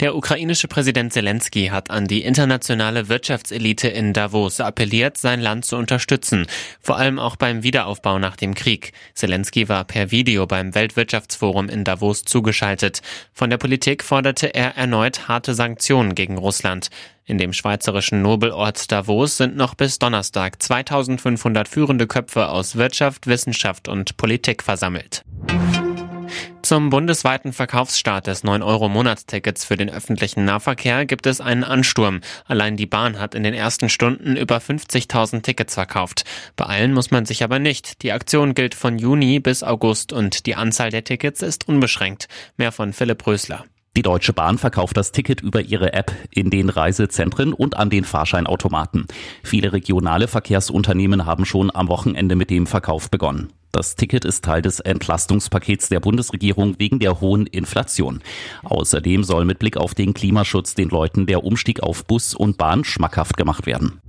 Der ukrainische Präsident Zelensky hat an die internationale Wirtschaftselite in Davos appelliert, sein Land zu unterstützen, vor allem auch beim Wiederaufbau nach dem Krieg. Zelensky war per Video beim Weltwirtschaftsforum in Davos zugeschaltet. Von der Politik forderte er erneut harte Sanktionen gegen Russland. In dem schweizerischen Nobelort Davos sind noch bis Donnerstag 2500 führende Köpfe aus Wirtschaft, Wissenschaft und Politik versammelt. Zum bundesweiten Verkaufsstart des 9-Euro-Monatstickets für den öffentlichen Nahverkehr gibt es einen Ansturm. Allein die Bahn hat in den ersten Stunden über 50.000 Tickets verkauft. Beeilen muss man sich aber nicht. Die Aktion gilt von Juni bis August und die Anzahl der Tickets ist unbeschränkt. Mehr von Philipp Rösler. Die Deutsche Bahn verkauft das Ticket über ihre App in den Reisezentren und an den Fahrscheinautomaten. Viele regionale Verkehrsunternehmen haben schon am Wochenende mit dem Verkauf begonnen. Das Ticket ist Teil des Entlastungspakets der Bundesregierung wegen der hohen Inflation. Außerdem soll mit Blick auf den Klimaschutz den Leuten der Umstieg auf Bus und Bahn schmackhaft gemacht werden.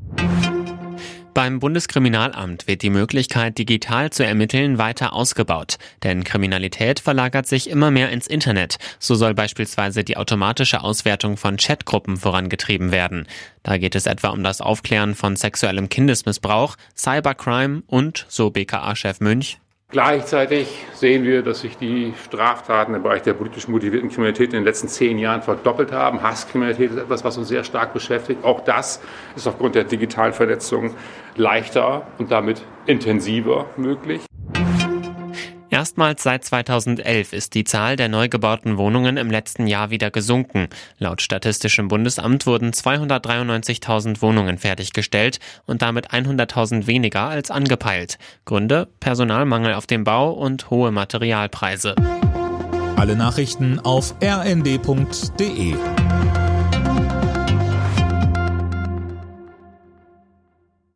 Beim Bundeskriminalamt wird die Möglichkeit, digital zu ermitteln, weiter ausgebaut. Denn Kriminalität verlagert sich immer mehr ins Internet. So soll beispielsweise die automatische Auswertung von Chatgruppen vorangetrieben werden. Da geht es etwa um das Aufklären von sexuellem Kindesmissbrauch, Cybercrime und, so BKA-Chef Münch, Gleichzeitig sehen wir, dass sich die Straftaten im Bereich der politisch motivierten Kriminalität in den letzten zehn Jahren verdoppelt haben. Hasskriminalität ist etwas, was uns sehr stark beschäftigt. Auch das ist aufgrund der digitalen Vernetzung leichter und damit intensiver möglich. Erstmals seit 2011 ist die Zahl der neu gebauten Wohnungen im letzten Jahr wieder gesunken. Laut Statistischem Bundesamt wurden 293.000 Wohnungen fertiggestellt und damit 100.000 weniger als angepeilt. Gründe? Personalmangel auf dem Bau und hohe Materialpreise. Alle Nachrichten auf rnd.de